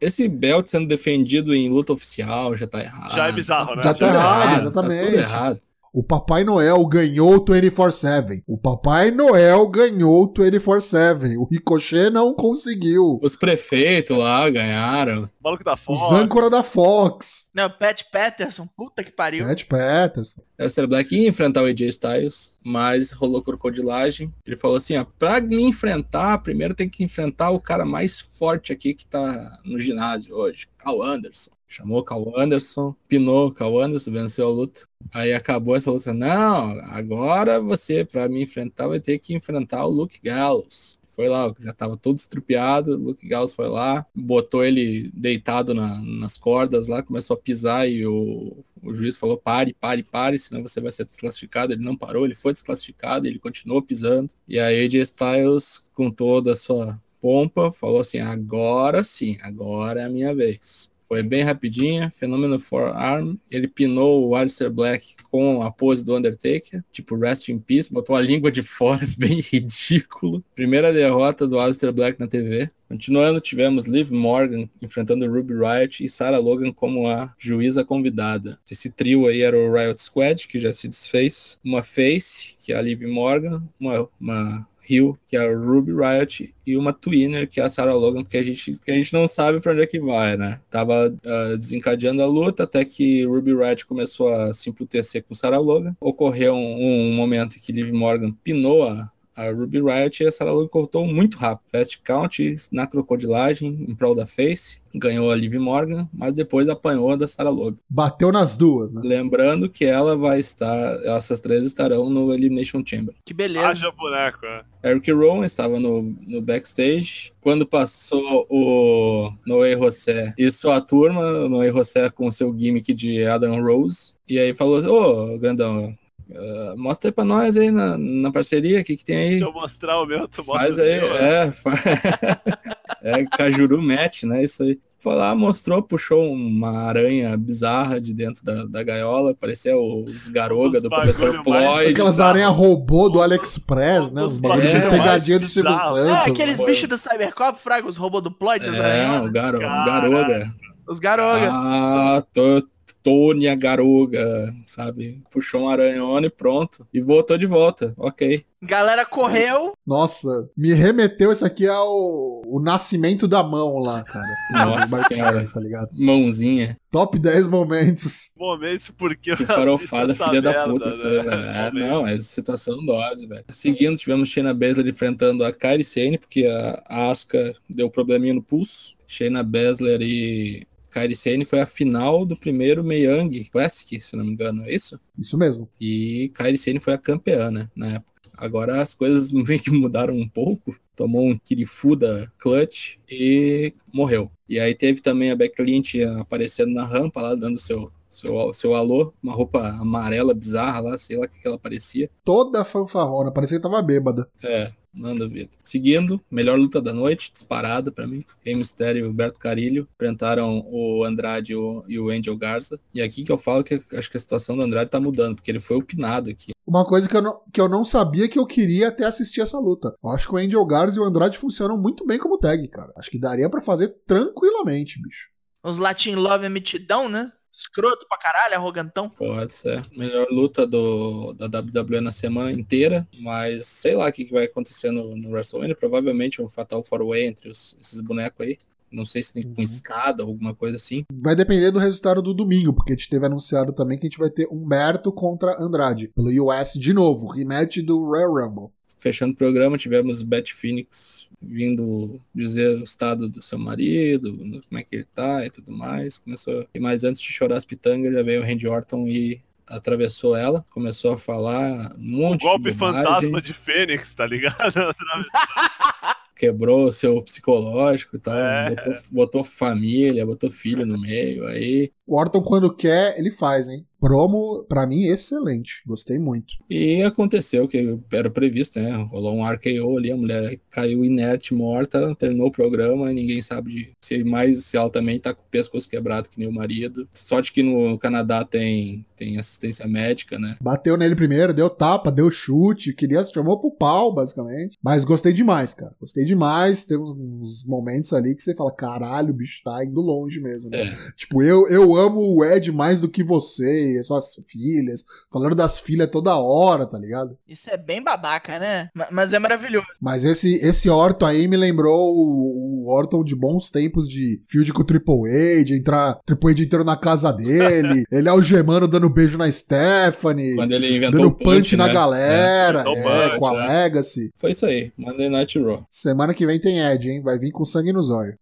esse belt sendo defendido em luta oficial já tá errado. Já é bizarro, né? Já tudo tá errado, Tá exatamente. tudo errado. O Papai Noel ganhou o 24-7. O Papai Noel ganhou o 24-7. O Ricochet não conseguiu. Os prefeitos lá ganharam. O maluco da Fox. Os âncora da Fox. Não, Pat Patterson, puta que pariu. Matt Patterson. O Cero Black ia enfrentar o AJ Styles, mas rolou crocodilagem. Ele falou assim: ó, pra me enfrentar, primeiro tem que enfrentar o cara mais forte aqui que tá no ginásio hoje, Cal Anderson. Chamou o Cal Anderson, pinou o Cal Anderson, venceu a luta. Aí acabou essa luta. Não, agora você, pra me enfrentar, vai ter que enfrentar o Luke Gallows. Foi lá, já tava todo estrupiado. Luke Gallows foi lá, botou ele deitado na- nas cordas lá, começou a pisar e o, o juiz falou: pare, pare, pare, senão você vai ser desclassificado. Ele não parou, ele foi desclassificado, ele continuou pisando. E aí AJ Styles, com toda a sua pompa, falou assim: agora sim, agora é a minha vez. Foi bem rapidinha. Fenômeno Forearm. Ele pinou o Alistair Black com a pose do Undertaker. Tipo, Rest in Peace. Botou a língua de fora. Bem ridículo. Primeira derrota do Alistair Black na TV. Continuando, tivemos Liv Morgan enfrentando Ruby Riot e Sarah Logan como a juíza convidada. Esse trio aí era o Riot Squad, que já se desfez. Uma Face, que é a Liv Morgan. Uma, uma Hill, que é a Ruby Riot, e uma Twinner, que é a Sarah Logan, porque a gente, que a gente não sabe pra onde é que vai, né? Tava uh, desencadeando a luta até que Ruby Riot começou a se emputecer com Sarah Logan. Ocorreu um, um momento em que Liv Morgan pinou a, a Ruby Riot e a Sarah Logan cortou muito rápido. Fast count na crocodilagem em prol da Face. Ganhou a Liv Morgan, mas depois apanhou a da Sarah Logan. Bateu nas duas, né? Lembrando que ela vai estar, essas três estarão no Elimination Chamber. Que beleza. Haja boneco, né? Eric Rowan estava no, no backstage. Quando passou o Noé José e sua turma, Noé José com seu gimmick de Adam Rose. E aí falou assim: Ô, grandão, Uh, mostra aí pra nós aí na, na parceria, o que, que tem aí. Se eu mostrar o meu, tu mostra Faz o aí, meu, né? é. fa- é Cajuru Match, né? Isso aí. Foi lá, mostrou, puxou uma aranha bizarra de dentro da, da gaiola, parecia os garoga Os do professor Floyd. Aquelas aranhas robô do AliExpress, né? Os Os bagulho bagulho de pegadinha do Silvio. Santos. É, aqueles bichos do Cybercop, fraga, os robôs do as É, aranhonas. o garo, Caraca. garoga. Os garoga. Ah, tô, Tônia Garoga, sabe? Puxou um aranhona e pronto. E voltou de volta. Ok. Galera correu. Nossa, me remeteu isso aqui ao o nascimento da mão lá, cara. Nossa senhora. Tá ligado? Mãozinha. Top 10 momentos. Momentos porque eu Que farofada, essa filha da puta. Isso né? aí, velho. É, não, é situação dose, velho. Seguindo, tivemos Shayna Baszler enfrentando a Kairi Sane, porque a, a Asuka deu probleminha no pulso. Shayna Baszler e Kairi Sane foi a final do primeiro Mae Young Classic, se não me engano, é isso? Isso mesmo. E Kairi Sane foi a campeã, né, na época. Agora as coisas meio que mudaram um pouco. Tomou um Kirifuda clutch e morreu. E aí teve também a Becky Lynch aparecendo na rampa lá, dando seu, seu, seu alô. Uma roupa amarela bizarra lá, sei lá o que, que ela parecia. Toda fanfarrona, parecia que tava bêbada. É, não duvido. Seguindo, melhor luta da noite, disparada pra mim. Rei Mysterio e o Alberto Carilho enfrentaram o Andrade e o, Angel Garza. E aqui que eu falo que acho que a situação do Andrade tá mudando, porque ele foi opinado aqui. Uma coisa que eu, não, que eu não sabia que eu queria até assistir essa luta. Eu acho que o Angel Garza e o Andrade funcionam muito bem como tag, cara. Acho que daria pra fazer tranquilamente, bicho. Os Latin Love é mitidão, né? Escroto pra caralho, arrogantão. Pode ser. Melhor luta do, da WWE na semana inteira, mas sei lá o que, que vai acontecer no, no WrestleMania. Provavelmente um Fatal 4-Way entre os- esses bonecos aí. Não sei se tem com Uhum. escada ou alguma coisa assim. Vai depender do resultado do domingo, porque a gente teve anunciado também que a gente vai ter Humberto contra Andrade, pelo US de novo, rematch do Royal Rumble. Fechando o programa, tivemos Beth Phoenix vindo dizer o estado do seu marido, como é que ele tá e tudo mais. Começou. E mais antes de chorar as pitangas, já veio o Randy Orton e atravessou ela. Começou a falar um monte Golpe de bobagem, fantasma de Fênix, tá ligado? Quebrou o seu psicológico e tal. É. Botou, botou família, botou filho no meio. Aí O Orton, quando quer, ele faz, hein? Promo, pra mim, excelente. Gostei muito. E aconteceu o que era previsto, né? Rolou um RKO ali, a mulher caiu inerte, morta, terminou o programa ninguém sabe de- se mais se ela também tá com o pescoço quebrado que nem o marido. Sorte que no Canadá tem, tem assistência médica, né? Bateu nele primeiro, deu tapa, deu chute, queria, chamou pro pau, basicamente. Mas gostei demais, cara. Gostei demais. Tem uns, momentos ali que você fala, caralho, o bicho tá indo longe mesmo, né? Tipo, eu, eu amo o Ed mais do que você e as suas filhas. Falando das filhas toda hora, tá ligado? Isso é bem babaca, né? Ma- Mas é maravilhoso. Mas esse, esse Orton aí me lembrou o, o Orton de bons tempos de field com o Triple H, de entrar, Triple H entrando na casa dele, ele algemando, dando beijo na Stephanie, Quando ele inventou dando o punch, na né? galera, o é, punch, com a né? Legacy. Foi isso aí, Monday Night Raw. Semana que vem tem Ed, hein? Vai vir com sangue nos olhos.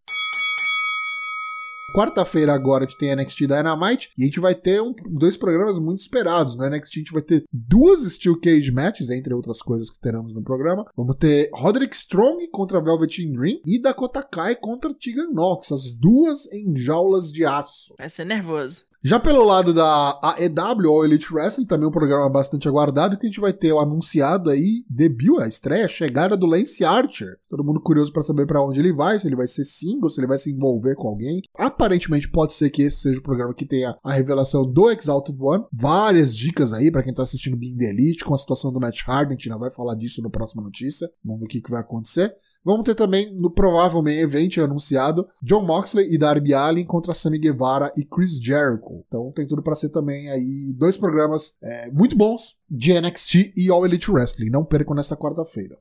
Quarta-feira agora a gente tem NXT Dynamite e a gente vai ter um- dois programas muito esperados. No NXT a gente vai ter duas Steel Cage matches, entre outras coisas que teremos no programa. Vamos ter Roderick Strong contra Velveteen Dream e Dakota Kai contra Tegan Nox, as duas em jaulas de aço. Vai ser nervoso. Já pelo lado da AEW, All Elite Wrestling, também um programa bastante aguardado, que a gente vai ter o anunciado aí, debut, a estreia, a chegada do Lance Archer. Todo mundo curioso para saber para onde ele vai, se ele vai ser single, se ele vai se envolver com alguém. Aparentemente pode ser que esse seja o programa que tenha a revelação do Exalted One. Várias dicas aí para quem tá assistindo Being the Elite, com a situação do Matt Hardy, a gente ainda vai falar disso no próxima notícia. Vamos ver o que, que vai acontecer. Vamos ter também, no provável main event anunciado, John Moxley e Darby Allin contra Sammy Guevara e Chris Jericho. Então tem tudo para ser também aí dois programas é, muito bons de NXT e All Elite Wrestling. Não percam nesta quarta-feira.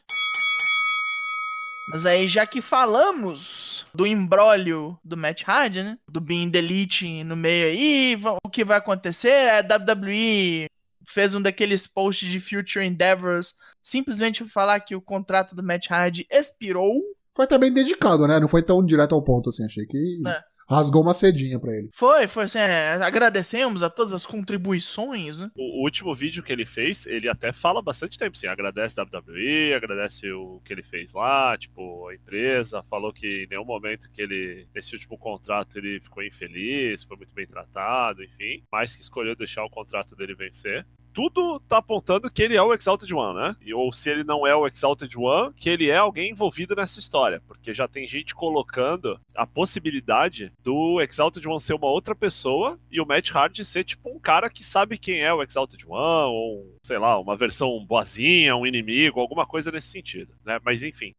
Mas aí, já que falamos do embrólio do Matt Hardy, né? Do Being Elite no meio aí, o que vai acontecer? A WWE fez um daqueles posts de Future Endeavors simplesmente falar que o contrato do Matt Hardy expirou. Foi bem dedicado, né? Não foi tão direto ao ponto assim. Achei que é. Rasgou uma cedinha pra ele. Foi, foi assim. É, agradecemos a todas as contribuições, né? O, o, último vídeo que ele fez, ele até fala bastante tempo, assim. Agradece a WWE, agradece o que ele fez lá, tipo, a empresa. Falou que em nenhum momento que ele, nesse último contrato, ele ficou infeliz, foi muito bem tratado, enfim. Mas que escolheu deixar o contrato dele vencer tudo tá apontando que ele é o Exalted One, né? Ou se ele não é o Exalted One, que ele é alguém envolvido nessa história. Porque já tem gente colocando a possibilidade do Exalted One ser uma outra pessoa e o Matt Hardy ser tipo um cara que sabe quem é o Exalted One, ou sei lá, uma versão boazinha, um inimigo, alguma coisa nesse sentido, né? Mas enfim.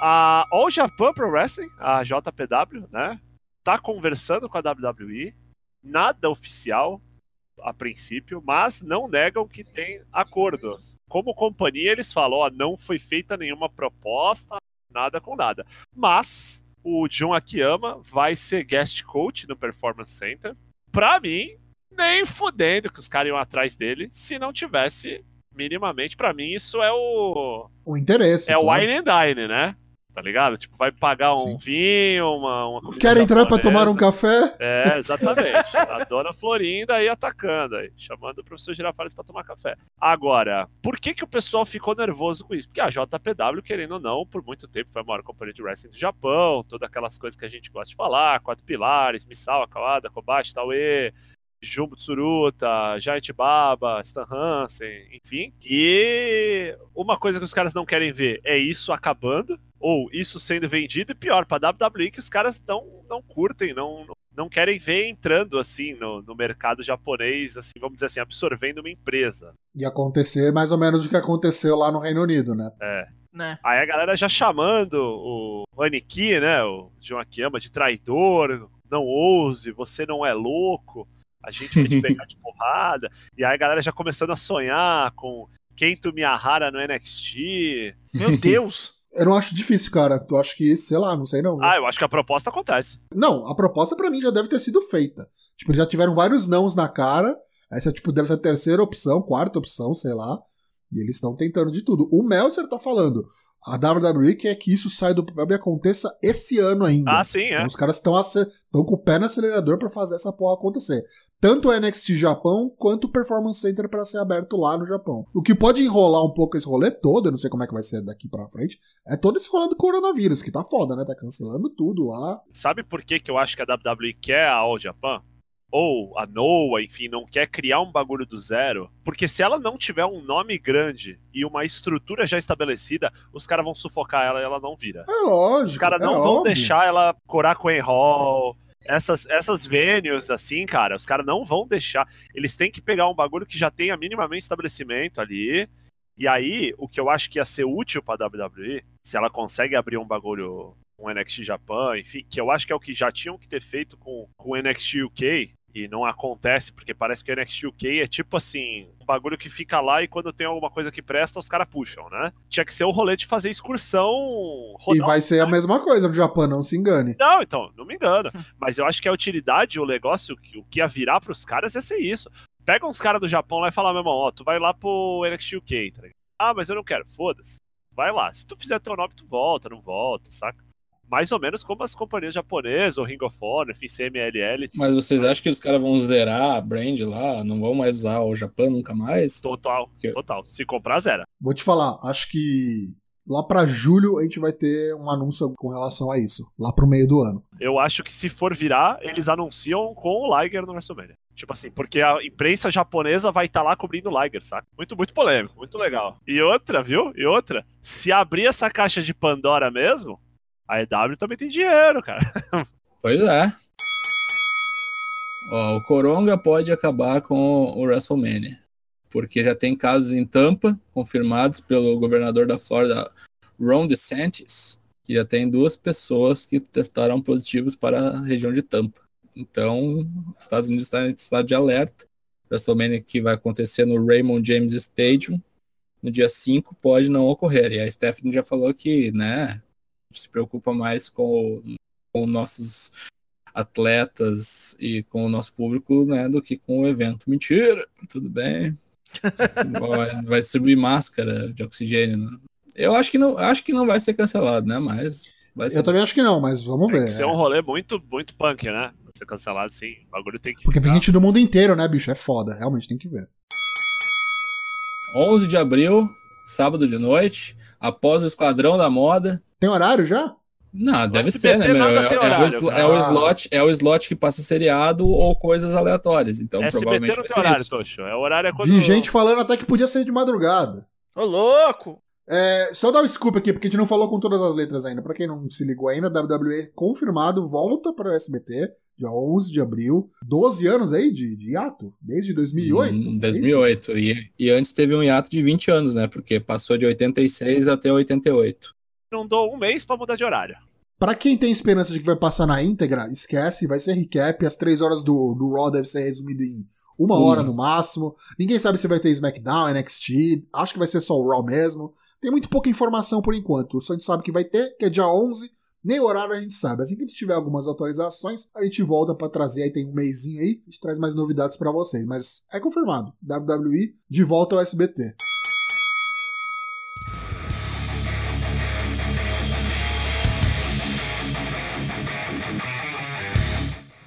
A All Japan Pro Wrestling, a JPW, né? Tá conversando com a WWE, nada oficial, a princípio, mas não negam que tem acordos. Como companhia, eles falam: ó, não foi feita nenhuma proposta, nada com nada. Mas o John Akiyama vai ser guest coach no Performance Center. Pra mim, nem fudendo que os caras iam atrás dele se não tivesse minimamente. Para mim, isso é o. O interesse. É claro. o wine and dine, né? Tá ligado? Tipo, vai pagar um Sim. vinho, uma, uma Quer entrar para tomar um café? É, exatamente. a dona Florinda aí atacando, aí, chamando o professor Girafales para tomar café. Agora, por que que o pessoal ficou nervoso com isso? Porque a JPW, querendo ou não, por muito tempo foi a maior companhia de wrestling do Japão, todas aquelas coisas que a gente gosta de falar, quatro pilares, Misao, Kawada, Kobashi, Taue, Jumbo Tsuruta, Giant Baba, Stan Hansen, enfim. E uma coisa que os caras não querem ver é isso acabando, ou isso sendo vendido, e pior, para WWE que os caras não, não curtem, não, não querem ver entrando assim no, no mercado japonês, assim, vamos dizer assim, absorvendo uma empresa. E acontecer mais ou menos o que aconteceu lá no Reino Unido, né? É. Né? Aí a galera já chamando o Aniki, né, o John Akiyama de traidor, não ouse, você não é louco a gente vai te pegar de porrada. E aí a galera já começando a sonhar com Kento Miyahara no NXT. Meu Deus! Eu não acho difícil, cara. Tu acha que, sei lá, não sei não. Ah, eu acho que a proposta acontece. Não, a proposta para mim já deve ter sido feita. Tipo, já tiveram vários nãos na cara. Essa, tipo, deve ser a terceira opção, quarta opção, sei lá. E eles estão tentando de tudo. O Meltzer tá falando. A WWE quer que isso saia do papel e aconteça esse ano ainda. Ah, sim, é. Então, os caras estão com o pé no acelerador para fazer essa porra acontecer. Tanto o NXT Japão quanto o Performance Center para ser aberto lá no Japão. O que pode enrolar um pouco esse rolê todo, eu não sei como é que vai ser daqui para frente, é todo esse rolê do coronavírus, que tá foda, né? Tá cancelando tudo lá. Sabe por que, que eu acho que a WWE quer a All Japan? Ou a Noah, enfim, não quer criar um bagulho do zero, porque se ela não tiver um nome grande e uma estrutura já estabelecida, os caras vão sufocar ela e ela não vira. É lógico. Os caras é não óbvio. vão deixar ela corar com Hall. Essas, essas venues, assim, cara, os caras não vão deixar. Eles têm que pegar um bagulho que já tenha minimamente estabelecimento ali. E aí, o que eu acho que ia ser útil pra WWE, se ela consegue abrir um bagulho um NXT Japan, enfim, que eu acho que é o que já tinham que ter feito com, com o NXT UK, e não acontece, porque parece que o NXT UK é tipo assim, um bagulho que fica lá e quando tem alguma coisa que presta, os caras puxam, né? Tinha que ser o rolê de fazer excursão. E vai ser a mesma coisa no Japão, não se engane. Não, então, não me engano. Mas eu acho que a utilidade, o negócio, o que ia virar pros caras ia ser isso. Pega uns caras do Japão lá e fala, meu irmão, ó, tu vai lá pro NXT UK, tá ligado? Ah, mas eu não quero, foda-se. Vai lá. Se tu fizer teu nome, tu volta, não volta, saca? Mais ou menos como as companhias japonesas, o Ring of Honor, FCMLL. Mas vocês acham que os caras vão zerar a brand lá? Não vão mais usar o Japão nunca mais? Total, Porque... total. Se comprar, zera. Vou te falar, acho que lá pra julho a gente vai ter um anúncio com relação a isso, lá pro meio do ano. Eu acho que se for virar, eles anunciam com o Liger no WrestleMania. Tipo assim, porque a imprensa japonesa vai estar tá lá cobrindo o Liger, saca? Muito, muito polêmico, muito legal. E outra, viu? E outra, se abrir essa caixa de Pandora mesmo, a EW também tem dinheiro, cara. Pois é. Ó, o Coronga pode acabar com o WrestleMania. Porque já tem casos em Tampa, confirmados pelo governador da Flórida, Ron DeSantis, que já tem duas pessoas que testaram positivos para a região de Tampa. Então, os Estados Unidos está em estado de alerta. WrestleMania que vai acontecer no Raymond James Stadium, no dia 5, pode não ocorrer. E a Stephanie já falou que, né, se preocupa mais com, com nossos atletas e com o nosso público, né, do que com o evento. Mentira, tudo bem. vai, vai distribuir máscara de oxigênio. Né? Eu acho que não, acho que não vai ser cancelado, né? Mas vai ser. Eu também acho que não, mas vamos Tem ver. que ser um rolê muito, muito punk, né? Pra ser cancelado, sim. O bagulho tem que. Porque vem ficar. gente do mundo inteiro, né, bicho? É foda, realmente tem que ver. 11 de abril, sábado de noite, após o Esquadrão da Moda. Tem horário já? Não, deve SBT ser, né, meu? É, é o, horário, é o slot, é o slot que passa seriado ou coisas aleatórias. Então, SBT provavelmente não vai tem ser horário, isso. Tocho. É o horário é quando. Vi gente falando até que podia ser de madrugada. Ô, louco! É, só dar um scoop aqui, porque a gente não falou com todas as letras ainda. Pra quem não se ligou ainda, WWE confirmado, volta para o SBT, dia 11 de abril. 12 anos aí de, de hiato, desde 2008. Hum, é isso? 2008. E, e antes teve um hiato de 20 anos, né? Porque passou de 86 até 88. Não dou um mês pra mudar de horário. Pra quem tem esperança de que vai passar na íntegra, esquece, vai ser recap. As três horas do, do Raw deve ser resumido em uma Uma. hora no máximo. Ninguém sabe se vai ter SmackDown, NXT. Acho que vai ser só o Raw mesmo. Tem muito pouca informação por enquanto. Só a gente sabe que vai ter, que é dia 11. Nem o horário a gente sabe. Assim que a gente tiver algumas atualizações, a gente volta pra trazer. Aí tem um mêsinho aí, a gente traz mais novidades pra vocês. Mas é confirmado. WWE de volta ao SBT.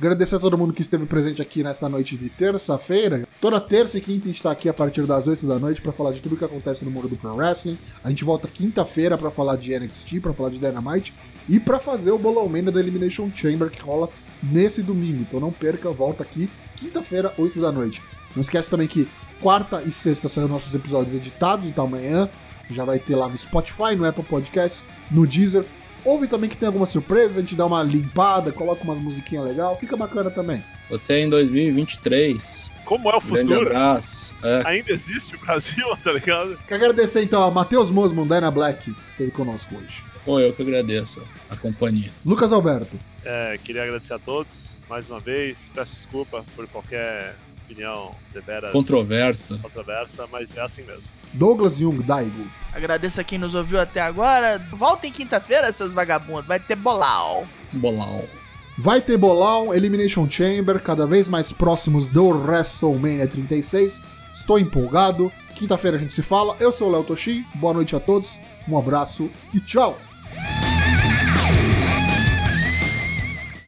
Agradecer a todo mundo que esteve presente aqui nesta noite de terça-feira. Toda terça e quinta a gente está aqui a partir das 8 da noite para falar de tudo que acontece no mundo do Pro Wrestling. A gente volta quinta-feira para falar de NXT, para falar de Dynamite e para fazer o bolão Mania do Elimination Chamber que rola nesse domingo. Então não perca, volta aqui quinta-feira, 8 da noite. Não esquece também que quarta e sexta são nossos episódios editados, então amanhã já vai ter lá no Spotify, no Apple Podcasts, no Deezer. Ouve também que tem alguma surpresa, a gente dá uma limpada, coloca umas musiquinhas legal, fica bacana também. Você em 2023. Como é o Grande futuro? abraço. É. Ainda existe o Brasil, tá ligado? Quero agradecer então a Matheus Mosman, Dyna Black, que esteve conosco hoje. Pô, eu que agradeço a companhia. Lucas Alberto, É, queria agradecer a todos mais uma vez. Peço desculpa por qualquer opinião deveras Controversa. controversa, mas é assim mesmo. Douglas Jung, Daigo, Agradeço a quem nos ouviu até agora. Voltem quinta-feira, seus vagabundos. Vai ter bolau. Bolau. Vai ter bolão, Elimination Chamber, cada vez mais próximos do WrestleMania 36. Estou empolgado. Quinta-feira a gente se fala. Eu sou o Léo Toshin. Boa noite a todos. Um abraço e tchau.